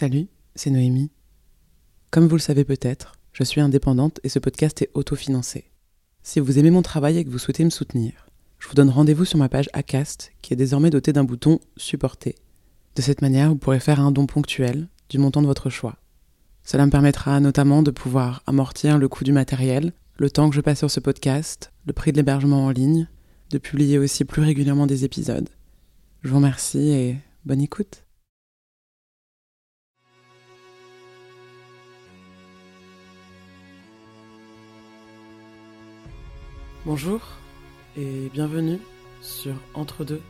Salut, c'est Noémie. Comme vous le savez peut-être, je suis indépendante et ce podcast est autofinancé. Si vous aimez mon travail et que vous souhaitez me soutenir, je vous donne rendez-vous sur ma page Acast qui est désormais dotée d'un bouton Supporter. De cette manière, vous pourrez faire un don ponctuel du montant de votre choix. Cela me permettra notamment de pouvoir amortir le coût du matériel, le temps que je passe sur ce podcast, le prix de l'hébergement en ligne, de publier aussi plus régulièrement des épisodes. Je vous remercie et bonne écoute. Bonjour et bienvenue sur Entre deux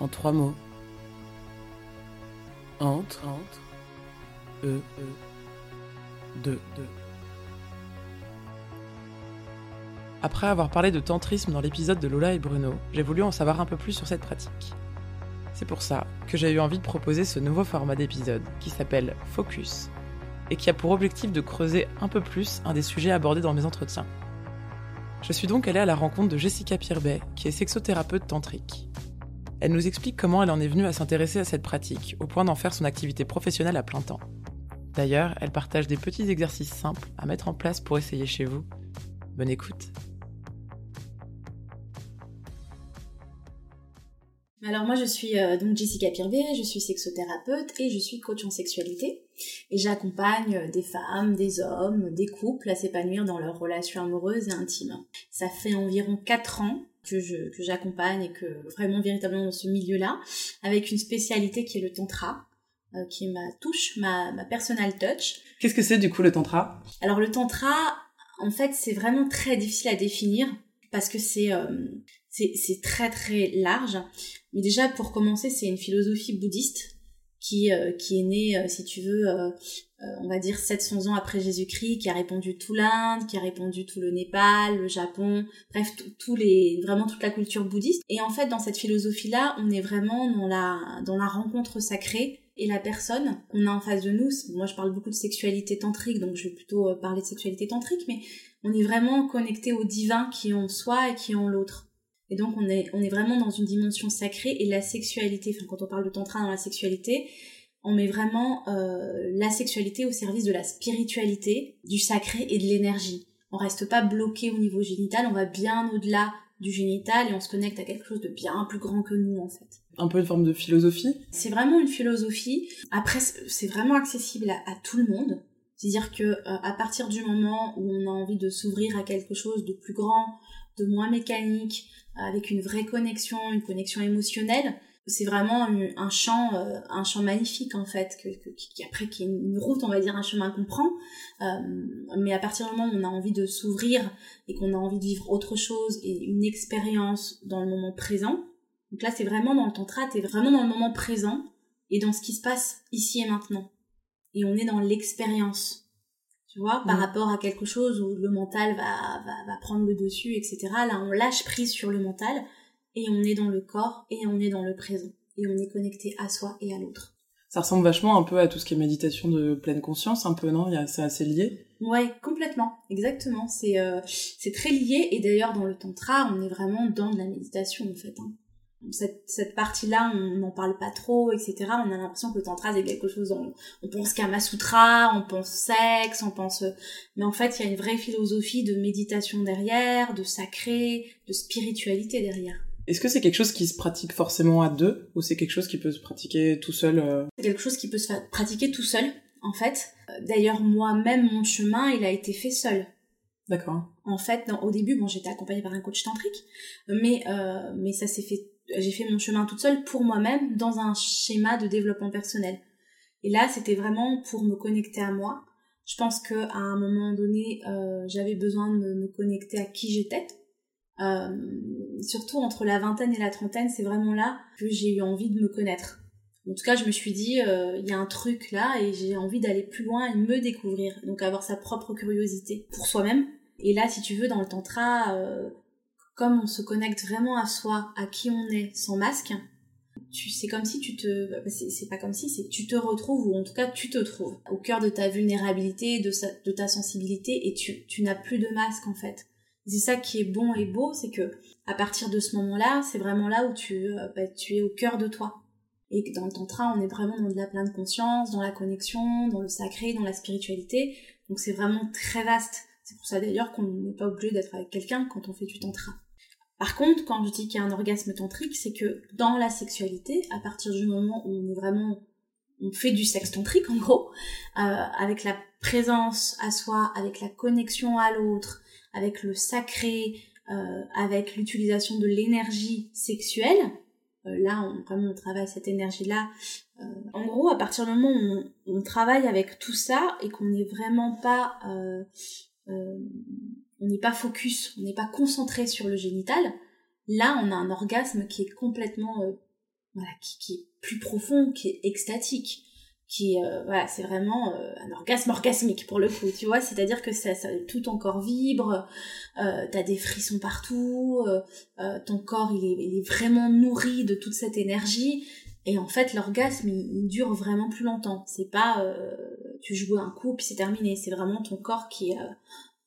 en trois mots. Entre, entre, e, e, deux, deux. Après avoir parlé de tantrisme dans l'épisode de Lola et Bruno, j'ai voulu en savoir un peu plus sur cette pratique. C'est pour ça que j'ai eu envie de proposer ce nouveau format d'épisode qui s'appelle Focus et qui a pour objectif de creuser un peu plus un des sujets abordés dans mes entretiens. Je suis donc allée à la rencontre de Jessica Pirbet, qui est sexothérapeute tantrique. Elle nous explique comment elle en est venue à s'intéresser à cette pratique, au point d'en faire son activité professionnelle à plein temps. D'ailleurs, elle partage des petits exercices simples à mettre en place pour essayer chez vous. Bonne écoute Alors moi je suis euh, donc Jessica Pirbet, je suis sexothérapeute et je suis coach en sexualité et j'accompagne des femmes, des hommes, des couples à s'épanouir dans leurs relations amoureuses et intimes. Ça fait environ 4 ans que je que j'accompagne et que vraiment véritablement dans ce milieu-là avec une spécialité qui est le tantra euh, qui est ma touche, ma, ma personal touch. Qu'est-ce que c'est du coup le tantra? Alors le tantra en fait c'est vraiment très difficile à définir parce que c'est euh, c'est très très large. Mais déjà, pour commencer, c'est une philosophie bouddhiste qui, euh, qui est née, euh, si tu veux, euh, on va dire 700 ans après Jésus-Christ, qui a répandu tout l'Inde, qui a répandu tout le Népal, le Japon, bref, tous les, vraiment toute la culture bouddhiste. Et en fait, dans cette philosophie-là, on est vraiment dans la, dans la rencontre sacrée et la personne qu'on a en face de nous. Moi, je parle beaucoup de sexualité tantrique, donc je vais plutôt parler de sexualité tantrique, mais on est vraiment connecté au divin qui est en soi et qui est en l'autre. Et donc on est, on est vraiment dans une dimension sacrée et la sexualité, enfin quand on parle de tantra dans la sexualité, on met vraiment euh, la sexualité au service de la spiritualité, du sacré et de l'énergie. On reste pas bloqué au niveau génital, on va bien au-delà du génital et on se connecte à quelque chose de bien plus grand que nous en fait. Un peu une forme de philosophie? C'est vraiment une philosophie. Après, c'est vraiment accessible à, à, tout le monde. C'est-à-dire que euh, à partir du moment où on a envie de s'ouvrir à quelque chose de plus grand, de moins mécanique, avec une vraie connexion, une connexion émotionnelle. C'est vraiment un champ, euh, un champ magnifique en fait, qui après qui est une route, on va dire un chemin qu'on prend. Euh, mais à partir du moment où on a envie de s'ouvrir et qu'on a envie de vivre autre chose et une expérience dans le moment présent, donc là c'est vraiment dans le tantra, t'es vraiment dans le moment présent et dans ce qui se passe ici et maintenant. Et on est dans l'expérience tu vois, par mm. rapport à quelque chose où le mental va, va, va, prendre le dessus, etc. Là, on lâche prise sur le mental et on est dans le corps et on est dans le présent et on est connecté à soi et à l'autre. Ça ressemble vachement un peu à tout ce qui est méditation de pleine conscience, un peu, non? C'est assez lié Ouais, complètement, exactement. C'est euh, c'est très lié et d'ailleurs dans le tantra, on est vraiment dans de la méditation en fait. Hein cette, cette partie-là, on n'en parle pas trop, etc. On a l'impression que le tantra, c'est quelque chose, on, on pense Kama Sutra, on pense sexe, on pense... Mais en fait, il y a une vraie philosophie de méditation derrière, de sacré, de spiritualité derrière. Est-ce que c'est quelque chose qui se pratique forcément à deux, ou c'est quelque chose qui peut se pratiquer tout seul euh C'est quelque chose qui peut se pratiquer tout seul, en fait. D'ailleurs, moi-même, mon chemin, il a été fait seul. D'accord. En fait, au début, bon, j'étais accompagnée par un coach tantrique, mais euh, mais ça s'est fait j'ai fait mon chemin toute seule pour moi-même dans un schéma de développement personnel. Et là, c'était vraiment pour me connecter à moi. Je pense que à un moment donné, euh, j'avais besoin de me, connecter à qui j'étais. Euh, surtout entre la vingtaine et la trentaine, c'est vraiment là que j'ai eu envie de me connaître. En tout cas, je me suis dit, euh, il y a un truc là et j'ai envie d'aller plus loin et me découvrir. Donc avoir sa propre curiosité pour soi-même. Et là, si tu veux, dans le tantra, comme on se connecte vraiment à soi, à qui on est, sans masque, tu c'est comme si tu te bah, c'est pas comme si c'est tu te retrouves ou en tout cas tu te trouves au cœur de ta vulnérabilité de, ta sensibilité et tu, tu n'as plus de masque en fait c'est ça qui est bon et beau c'est que à partir de ce moment là c'est vraiment là où tu euh, bah, tu es au cœur de toi Et dans le tantra, on est vraiment dans de la pleine conscience, dans la connexion, dans le sacré, dans la spiritualité. Donc c'est vraiment très vaste. C'est pour ça d'ailleurs qu'on n'est pas obligé d'être avec quelqu'un quand on fait du tantra. Par contre, quand je dis qu'il y a un orgasme tantrique, c'est que dans la sexualité, à partir du moment où on est vraiment, on fait du sexe tantrique en gros, euh, avec la présence à soi, avec la connexion à l'autre, avec le sacré, euh, avec l'utilisation de l'énergie sexuelle, euh, là, on, vraiment, on travaille cette énergie-là. Euh, en gros, à partir du moment où on, travaille avec tout ça et qu'on n'est vraiment pas, on n'est pas focus, on n'est pas concentré sur le génital, là, on a un orgasme qui est complètement, voilà, qui, est plus profond, qui est extatique qui euh, voilà c'est vraiment euh, un orgasme orgasmique pour le coup tu vois. C'est à dire que ça, ça, tout ton corps vibre euh, t'as des frissons partout euh, ton corps il est vraiment nourri de toute cette énergie et en fait l'orgasme il, dure vraiment plus longtemps. C'est pas tu joues un coup puis c'est terminé. C'est vraiment ton corps qui est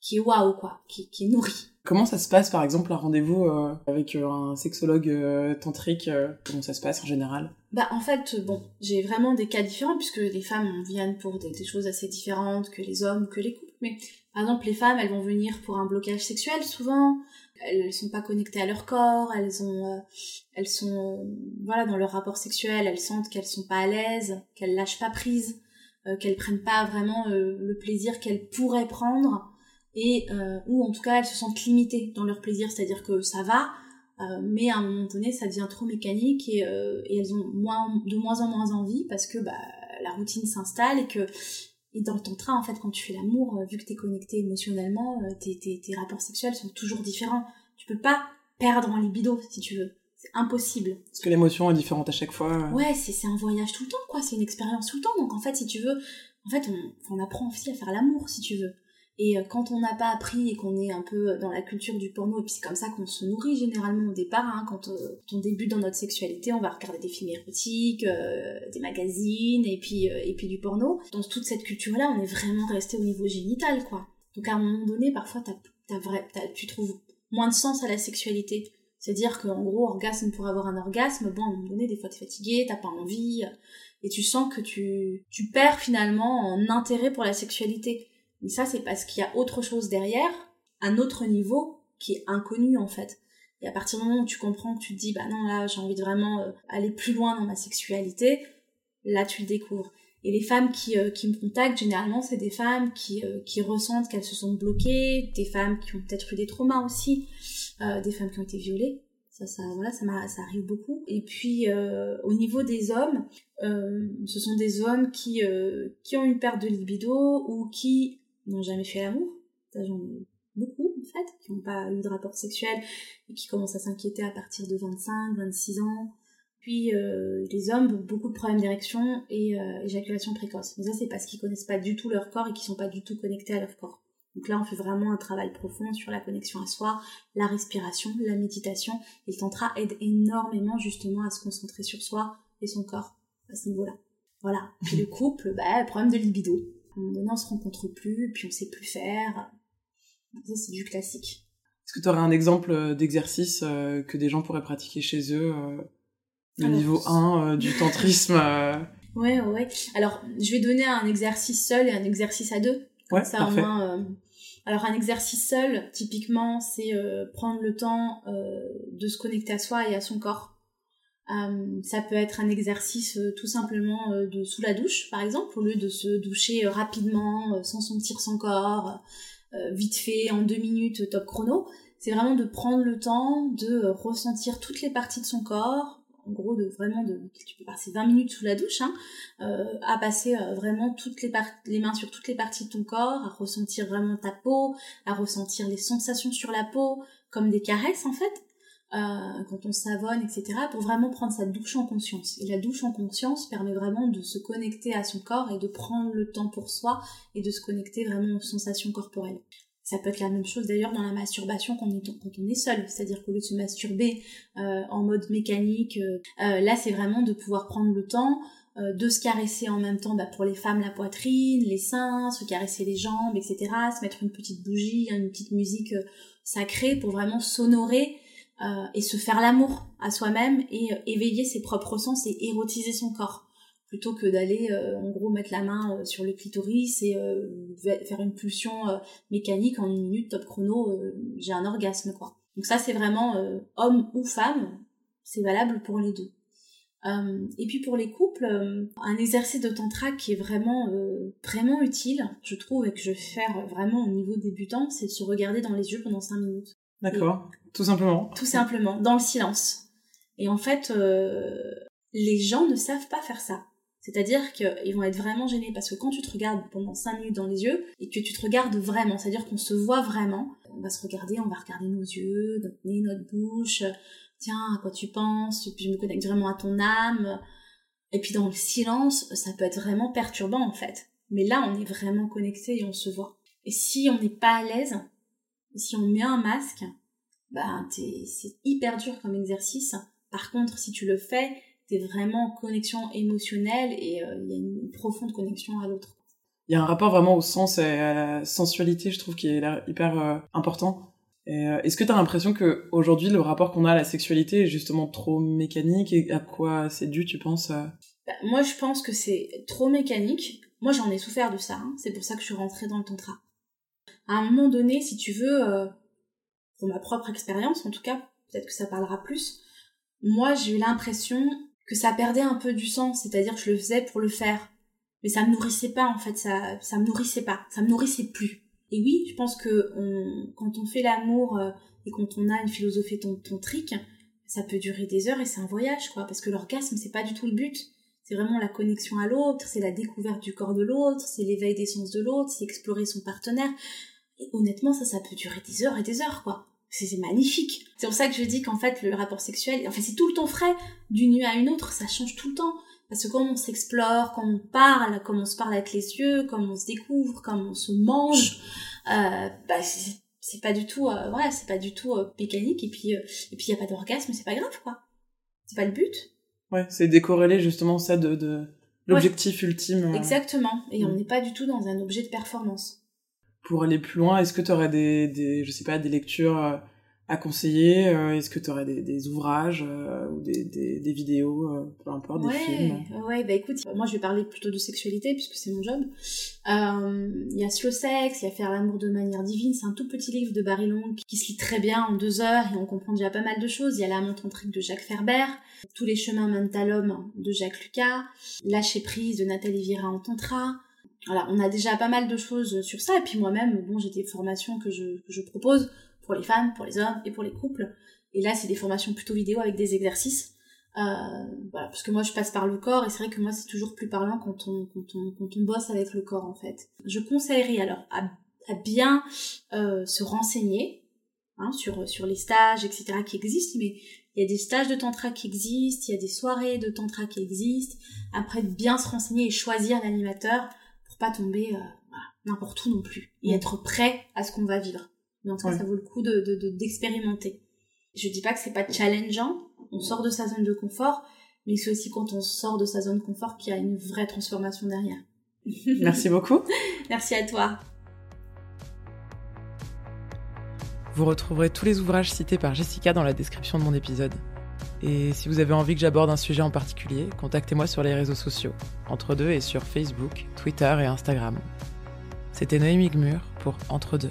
qui est waouh quoi. Qui, qui est nourri. Comment ça se passe, par exemple, un rendez-vous euh, avec euh, un sexologue euh, tantrique Comment ça se passe en général? Bah, en fait, bon, j'ai vraiment des cas différents puisque les femmes viennent pour des, choses assez différentes que les hommes, que les couples. Mais par exemple, les femmes, elles vont venir pour un blocage sexuel souvent. Elles, elles sont pas connectées à leur corps. Elles ont, elles sont, voilà, dans leur rapport sexuel, elles sentent qu'elles sont pas à l'aise, qu'elles lâchent pas prise, qu'elles prennent pas vraiment le plaisir qu'elles pourraient prendre et euh, ou en tout cas elles se sentent limitées dans leur plaisir, c'est-à-dire que ça va, euh, mais à un moment donné ça devient trop mécanique et, euh, elles ont de moins en moins envie parce que bah, la routine s'installe et que et dans ton train en fait quand tu fais l'amour, vu que t'es connecté émotionnellement, tes, tes, tes rapports sexuels sont toujours différents. Tu peux pas perdre en libido si tu veux. C'est impossible. Parce que l'émotion est différente à chaque fois. Ouais, c'est un voyage tout le temps, quoi. C'est une expérience tout le temps. Donc en fait, si tu veux, en fait, on, on apprend aussi à faire l'amour, si tu veux. Et euh, quand on n'a pas appris et qu'on est un peu dans la culture du porno, et puis c'est comme ça qu'on se nourrit généralement au départ, hein, quand, euh, on débute dans notre sexualité, on va regarder des films érotiques, euh, des magazines, et puis, et puis du porno. Dans toute cette culture-là, on est vraiment resté au niveau génital, quoi. Donc à un moment donné, parfois, tu trouves moins de sens à la sexualité. C'est-à-dire qu'en gros, orgasme pour avoir un orgasme, bon, à un moment donné, des fois t'es fatigué, t'as pas envie, et tu sens que tu, tu perds finalement en intérêt pour la sexualité. Mais ça, c'est parce qu'il y a autre chose derrière, un autre niveau qui est inconnu en fait. Et à partir du moment où tu comprends que tu te dis, bah non, là, j'ai envie de vraiment euh, aller plus loin dans ma sexualité, là, tu le découvres. Et les femmes qui, euh, qui me contactent, généralement, c'est des femmes qui, euh, qui ressentent qu'elles se sont bloquées, des femmes qui ont peut-être eu des traumas aussi, des femmes qui ont été violées. Ça, ça, voilà, ça, arrive beaucoup. Et puis, au niveau des hommes, ce sont des hommes qui, qui ont une perte de libido ou qui n'ont jamais fait l'amour. J'en ai beaucoup, en fait, qui n'ont pas eu de rapport sexuel et qui commencent à s'inquiéter à partir de 25, 26 ans. Puis euh, les hommes beaucoup de problèmes d'érection et euh, éjaculation précoce. Mais ça, c'est parce qu'ils connaissent pas du tout leur corps et qu'ils sont pas du tout connectés à leur corps. Donc là, on fait vraiment un travail profond sur la connexion à soi, la respiration, la méditation. Et le tantra aide énormément justement à se concentrer sur soi et son corps à ce niveau-là. Voilà. Puis le couple, bah, problème de libido. À un moment donné, on se rencontre plus, puis on sait plus faire. Ça, c'est du classique. Est-ce que tu aurais un exemple euh, d'exercice euh, que des gens pourraient pratiquer chez eux euh, Le niveau 1 du tantrisme Ouais, ouais. Alors, je vais donner un exercice seul et un exercice à deux. Ouais, ça, parfait. Alors, un exercice seul, typiquement, c'est prendre le temps de se connecter à soi et à son corps. Euh, ça peut être un exercice euh, tout simplement euh, de sous la douche, par exemple, au lieu de se doucher rapidement, sans sentir son corps, vite fait, en deux minutes, top chrono. C'est vraiment de prendre le temps de ressentir toutes les parties de son corps, en gros de vraiment de tu peux passer 20 minutes sous la douche hein, à passer vraiment toutes les les mains sur toutes les parties de ton corps à ressentir vraiment ta peau à ressentir les sensations sur la peau comme des caresses en fait euh, quand on savonne, etc., pour vraiment prendre sa douche en conscience. Et la douche en conscience permet vraiment de se connecter à son corps et de prendre le temps pour soi et de se connecter vraiment aux sensations corporelles. Ça peut être la même chose d'ailleurs dans la masturbation quand on est, seul, c'est-à-dire qu'au lieu de se masturber euh, en mode mécanique, euh, là c'est vraiment de pouvoir prendre le temps de se caresser en même temps bah, pour les femmes la poitrine, les seins, se caresser les jambes, etc., se mettre une petite bougie, une petite musique sacrée pour vraiment s'honorer et se faire l'amour à soi-même et éveiller ses propres sens et érotiser son corps. Plutôt que d'aller en gros mettre la main sur le clitoris et faire une pulsion mécanique en une minute top chrono j'ai un orgasme quoi. Donc ça c'est vraiment homme ou femme c'est valable pour les deux. Euh, et puis pour les couples, euh, un exercice de tantra qui est vraiment euh, vraiment utile, je trouve, et que je vais faire vraiment au niveau débutant, c'est de se regarder dans les yeux pendant 5 minutes. D'accord, tout simplement. Tout simplement, dans le silence. Et en fait, les gens ne savent pas faire ça. C'est-à-dire qu'ils vont être vraiment gênés parce que quand tu te regardes pendant 5 minutes dans les yeux et que tu te regardes vraiment, c'est-à-dire qu'on se voit vraiment, on va se regarder, on va regarder nos yeux, notre nez, notre bouche, tiens, à quoi tu penses, puis je me connecte vraiment à ton âme. Et puis dans le silence, ça peut être vraiment perturbant en fait. Mais là, on est vraiment connecté et on se voit. Et si on n'est pas à l'aise, si on met un masque, bah c'est hyper dur comme exercice. Par contre, si tu le fais, t'es vraiment en connexion émotionnelle et euh, il y a une, profonde connexion à l'autre. Il y a un rapport vraiment au sens et à la sensualité, je trouve, qui est hyper euh, important. Euh, est-ce que tu as l'impression que aujourd'hui le rapport qu'on a à la sexualité est justement trop mécanique et à quoi c'est dû, tu penses bah, Moi, je pense que c'est trop mécanique. Moi, j'en ai souffert de ça. Hein. C'est pour ça que je suis rentrée dans le tantra. À un moment donné, si tu veux, euh, pour ma propre expérience, en tout cas, peut-être que ça parlera plus. Moi, j'ai eu l'impression que ça perdait un peu du sens, c'est-à-dire que je le faisais pour le faire, mais ça me nourrissait pas en fait, ça, ça me nourrissait pas, ça me nourrissait plus. Et oui, je pense que quand on fait l'amour euh, et quand on a une philosophie tantrique, ça peut durer des heures et c'est un voyage, quoi. Parce que l'orgasme, c'est pas du tout le but. C'est vraiment la connexion à l'autre, c'est la découverte du corps de l'autre, c'est l'éveil des sens de l'autre, c'est explorer son partenaire. Et honnêtement, ça, ça peut durer des heures et des heures, quoi. C'est magnifique. C'est pour ça que je dis qu'en fait, le rapport sexuel, en fait, c'est tout le temps frais. D'une nuit à une autre, ça change tout le temps. Parce que quand on s'explore, quand on parle, comme on se parle avec les yeux, comme on se découvre, comme on se mange, euh, bah c'est pas du tout, euh, voilà, c'est pas du tout euh, mécanique. Et puis, euh, et puis il y a pas d'orgasme, c'est pas grave, quoi. C'est pas le but. Ouais, c'est décorréler justement ça de, de l'objectif ultime. Exactement. Et on mm. n'est pas du tout dans un objet de performance. Pour aller plus loin, est-ce que tu aurais des, des, je sais pas, des lectures à conseiller euh, Est-ce que tu aurais des, ouvrages euh, ou des, des, vidéos, euh, peu importe, des films? Ouais, bah écoute, moi je vais parler plutôt de sexualité puisque c'est mon job. Il y a Slow Sex, il y a Faire l'amour de manière divine, c'est un tout petit livre de Barry Long qui se lit très bien en deux heures et on comprend déjà pas mal de choses. Il y a La montre tantrique de Jacques Ferber, Tous les chemins mènent à l'homme de Jacques Lucas, Lâcher prise de Nathalie Vira en tantra. Voilà, on a déjà pas mal de choses sur ça et puis moi-même, bon, j'ai des formations que je, que je propose pour les femmes, pour les hommes et pour les couples. Et là, c'est des formations plutôt vidéo avec des exercices. Euh, voilà, parce que moi, je passe par le corps et c'est vrai que moi, c'est toujours plus parlant quand on, quand, on, quand on bosse avec le corps, en fait. Je conseillerais alors à, à bien euh, se renseigner hein, sur, sur les stages, etc., qui existent, mais il y a des stages de tantra qui existent, il y a des soirées de tantra qui existent. Après, bien se renseigner et choisir l'animateur pas tomber euh, n'importe où non plus et être prêt à ce qu'on va vivre. Mais en tout cas, ça vaut le coup de, d'expérimenter. je dis pas que c'est pas challengeant, on sort de sa zone de confort, mais c'est aussi quand on sort de sa zone de confort qu'il y a une vraie transformation derrière. Merci beaucoup. Merci à toi. Vous retrouverez tous les ouvrages cités par Jessica dans la description de mon épisode. Et si vous avez envie que j'aborde un sujet en particulier, contactez-moi sur les réseaux sociaux, entre deux et sur Facebook, Twitter et Instagram. C'était Noémie Gmur pour Entre deux.